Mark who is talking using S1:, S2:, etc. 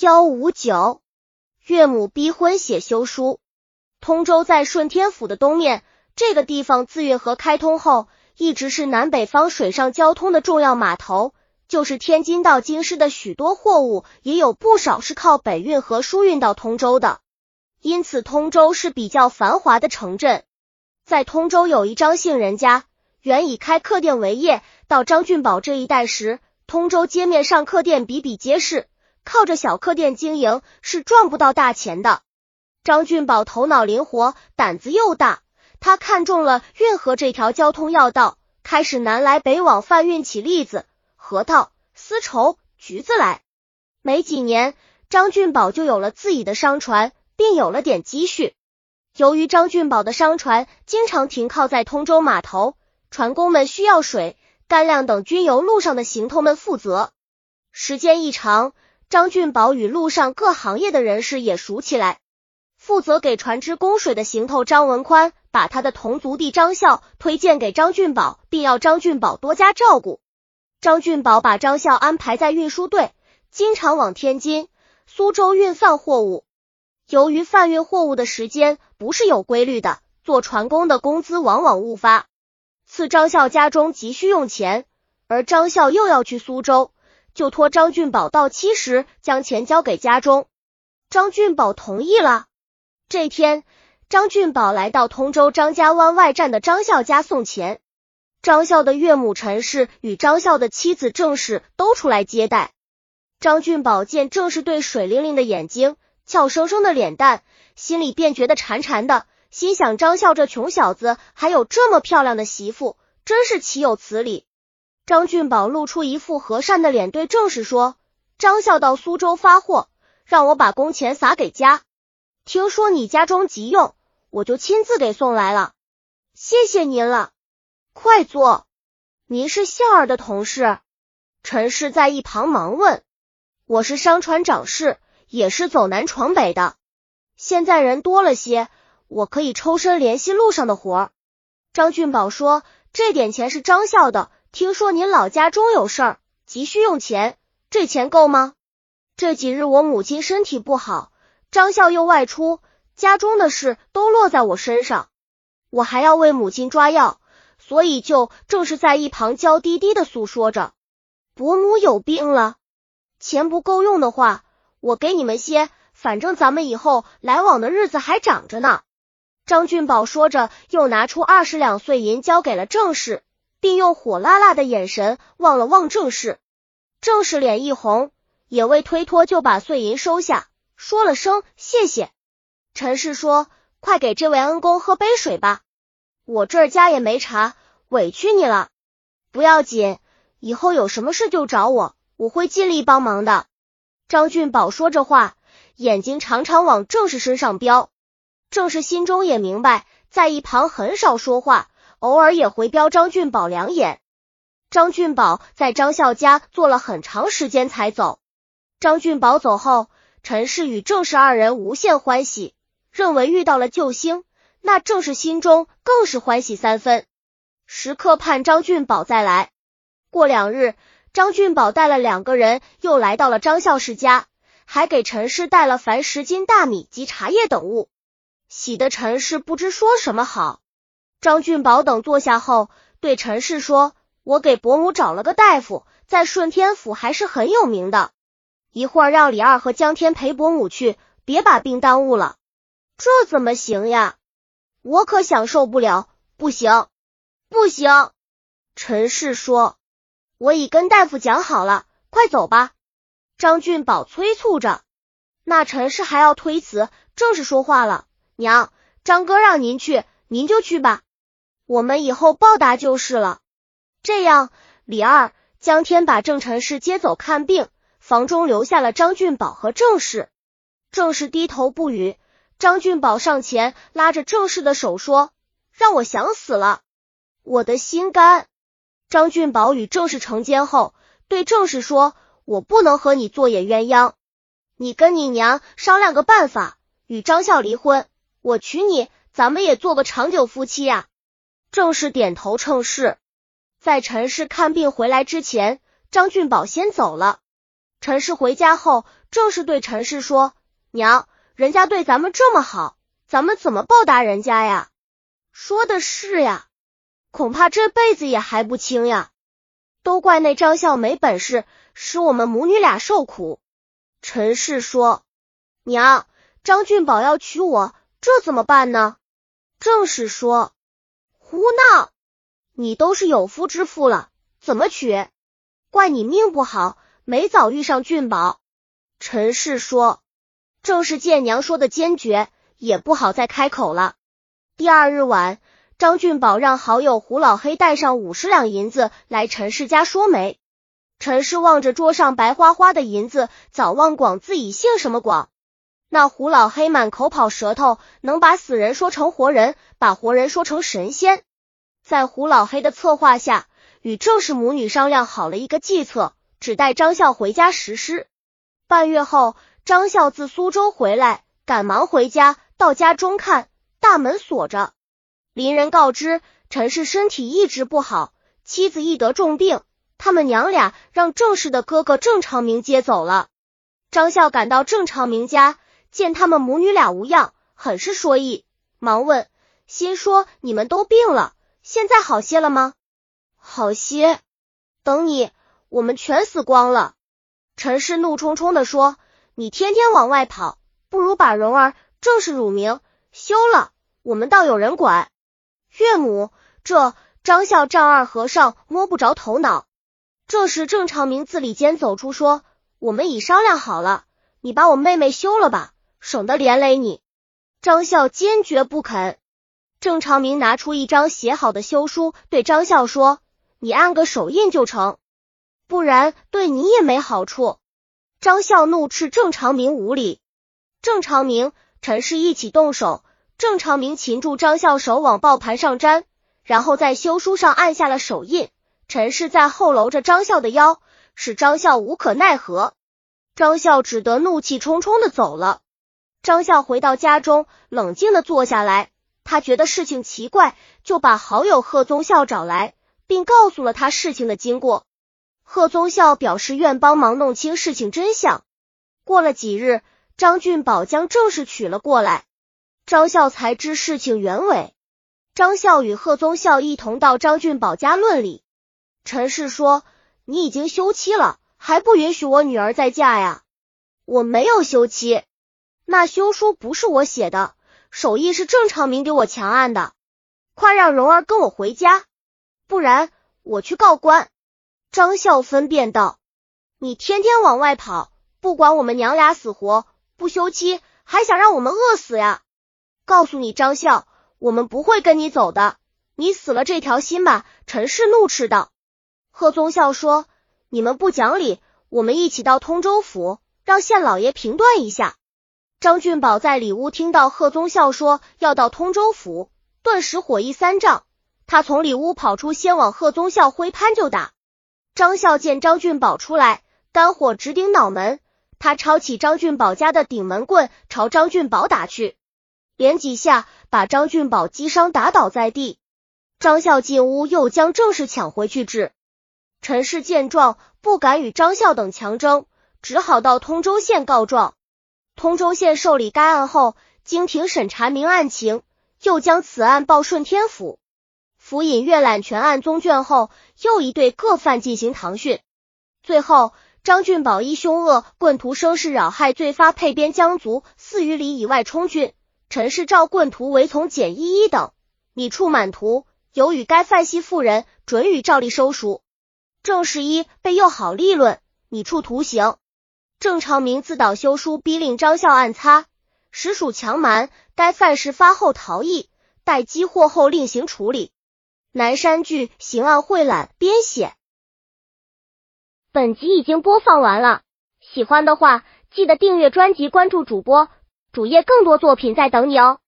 S1: 幺五九，岳母逼婚写休书。通州在顺天府的东面，这个地方自运河开通后，一直是南北方水上交通的重要码头。就是天津到京师的许多货物，也有不少是靠北运河输运到通州的。因此，通州是比较繁华的城镇。在通州有一张姓人家，原以开客店为业。到张俊宝这一代时，通州街面上客店比比皆是，靠着小客店经营是赚不到大钱的。张俊宝头脑灵活，胆子又大，他看中了运河这条交通要道，开始南来北往贩运起栗子。核桃、丝绸、橘子来，没几年，张俊宝就有了自己的商船，并有了点积蓄。由于张俊宝的商船经常停靠在通州码头，船工们需要水、干粮等，均由路上的行头们负责。时间一长，张俊宝与路上各行业的人士也熟起来。负责给船只供水的行头张文宽，把他的同族弟张孝推荐给张俊宝，并要张俊宝多加照顾。张俊宝把张孝安排在运输队，经常往天津、苏州运贩货物。由于贩运货物的时间不是有规律的，做船工的工资往往误发。次张孝家中急需用钱，而张孝又要去苏州，就托张俊宝到期时将钱交给家中。张俊宝同意了。这天，张俊宝来到通州张家湾外站的张孝家送钱。张孝的岳母陈氏与张孝的妻子郑氏都出来接待。张俊宝见郑氏对水灵灵的眼睛、俏生生的脸蛋，心里便觉得馋馋的，心想张孝这穷小子还有这么漂亮的媳妇，真是岂有此理。张俊宝露出一副和善的脸，对郑氏说：“张孝到苏州发货，让我把工钱撒给家。听说你家中急用，我就亲自给送来了。谢谢您了。”快坐！您是孝儿的同事？陈氏在一旁忙问。我是商船长事，也是走南闯北的。现在人多了些，我可以抽身联系路上的活。张俊宝说：“这点钱是张孝的，听说您老家中有事儿，急需用钱，这钱够吗？这几日我母亲身体不好，张孝又外出，家中的事都落在我身上，我还要为母亲抓药。”所以就正是在一旁娇滴滴的诉说着，伯母有病了，钱不够用的话，我给你们些，反正咱们以后来往的日子还长着呢。张俊宝说着，又拿出二十两碎银交给了郑氏，并用火辣辣的眼神望了望郑氏。郑氏脸一红，也未推脱，就把碎银收下，说了声谢谢。陈氏说：“快给这位恩公喝杯水吧，我这儿家也没茶。”委屈你了，不要紧，以后有什么事就找我，我会尽力帮忙的。张俊宝说着话，眼睛常常往郑氏身上飙。郑氏心中也明白，在一旁很少说话，偶尔也回飙张俊宝两眼。张俊宝在张孝家坐了很长时间才走。张俊宝走后，陈氏与郑氏二人无限欢喜，认为遇到了救星，那郑氏心中更是欢喜三分。时刻盼张俊宝再来。过两日，张俊宝带了两个人又来到了张孝氏家，还给陈氏带了凡十斤大米及茶叶等物，喜得陈氏不知说什么好。张俊宝等坐下后，对陈氏说：“我给伯母找了个大夫，在顺天府还是很有名的。一会儿让李二和江天陪伯母去，别把病耽误了。”这怎么行呀？我可享受不了，不行。不行，陈氏说：“我已跟大夫讲好了，快走吧。”张俊宝催促着，那陈氏还要推辞，正是说话了：“娘，张哥让您去，您就去吧，我们以后报答就是了。”这样，李二、江天把郑陈氏接走看病，房中留下了张俊宝和郑氏。郑氏低头不语，张俊宝上前拉着郑氏的手说：“让我想死了。”我的心肝。张俊宝与郑氏成奸后，对郑氏说：“我不能和你做野鸳鸯，你跟你娘商量个办法，与张孝离婚，我娶你，咱们也做个长久夫妻呀。”正是点头称是。在陈氏看病回来之前，张俊宝先走了。陈氏回家后，正是对陈氏说：“娘，人家对咱们这么好，咱们怎么报答人家呀？”说的是呀，恐怕这辈子也还不清呀。都怪那张笑没本事，使我们母女俩受苦。陈氏说：“娘，张俊宝要娶我，这怎么办呢？”正是说：“胡闹！你都是有夫之妇了，怎么娶？怪你命不好，没早遇上俊宝。”陈氏说：“正是见娘说的坚决，也不好再开口了。”第二日晚。张俊宝让好友胡老黑带上五十两银子来陈氏家说媒。陈氏望着桌上白花花的银子，早忘广自己姓什么广。那胡老黑满口跑舌头，能把死人说成活人，把活人说成神仙。在胡老黑的策划下，与郑氏母女商量好了一个计策，只带张笑回家实施。半月后，张笑自苏州回来，赶忙回家，到家中看，大门锁着。邻人告知陈氏身体一直不好，妻子亦得重病，他们娘俩让郑氏的哥哥郑长明接走了。张孝赶到郑长明家，见他们母女俩无恙，很是说意，忙问，心说你们都病了，现在好些了吗？好些。等你，我们全死光了。陈氏怒冲冲的说，你天天往外跑，不如把蓉儿郑氏乳名休了，我们倒有人管。岳母，这张孝丈二和尚摸不着头脑。这时郑长明自里间走出，说：“我们已商量好了，你把我妹妹休了吧，省得连累你。”张孝坚决不肯。郑长明拿出一张写好的休书，对张孝说：“你按个手印就成，不然对你也没好处。”张孝怒斥郑长明无礼。郑长明、陈氏一起动手。郑长明擒住张孝手往报盘上粘，然后在休书上按下了手印。陈氏在后搂着张孝的腰，使张孝无可奈何。张孝只得怒气冲冲的走了。张孝回到家中，冷静的坐下来，他觉得事情奇怪，就把好友贺宗孝找来，并告诉了他事情的经过。贺宗孝表示愿帮忙弄清事情真相。过了几日，张俊宝将正事娶了过来。张孝才知事情原委。张孝与贺宗孝一同到张俊宝家论理。陈氏说：“你已经休妻了，还不允许我女儿再嫁呀？”我没有休妻，那休书不是我写的，手印是郑长明给我强按的。快让蓉儿跟我回家，不然我去告官。张孝分辨道：“你天天往外跑，不管我们娘俩死活，不休妻还想让我们饿死呀？”告诉你张孝，我们不会跟你走的，你死了这条心吧！陈氏怒斥道。贺宗孝说：“你们不讲理，我们一起到通州府，让县老爷评断一下。”张俊宝在里屋听到贺宗孝说要到通州府，顿时火意三丈，他从里屋跑出，先往贺宗孝挥潘就打。张孝见张俊宝出来，肝火直顶脑门，他抄起张俊宝家的顶门棍，朝张俊宝打去。连几下，把张俊宝击伤，打倒在地。张孝进屋，又将郑氏抢回去治。陈氏见状，不敢与张孝等强争，只好到通州县告状。通州县受理该案后，经庭审查明案情，又将此案报顺天府。府尹阅览全案宗卷后，又一对各犯进行堂讯。最后，张俊宝依凶恶棍徒生事扰害罪发配边疆族四余里以外充军。陈氏召棍徒为从简一一等，米处满徒，有与该犯系妇人，准予照例收赎。郑世一被诱好立论，拟处徒刑。郑长明自导休书，逼令张孝暗擦，实属强瞒。该犯事发后逃逸，待缉获后另行处理。南山剧刑案汇览编写。本集已经播放完了，喜欢的话记得订阅专辑，关注主播。主页更多作品在等你哦。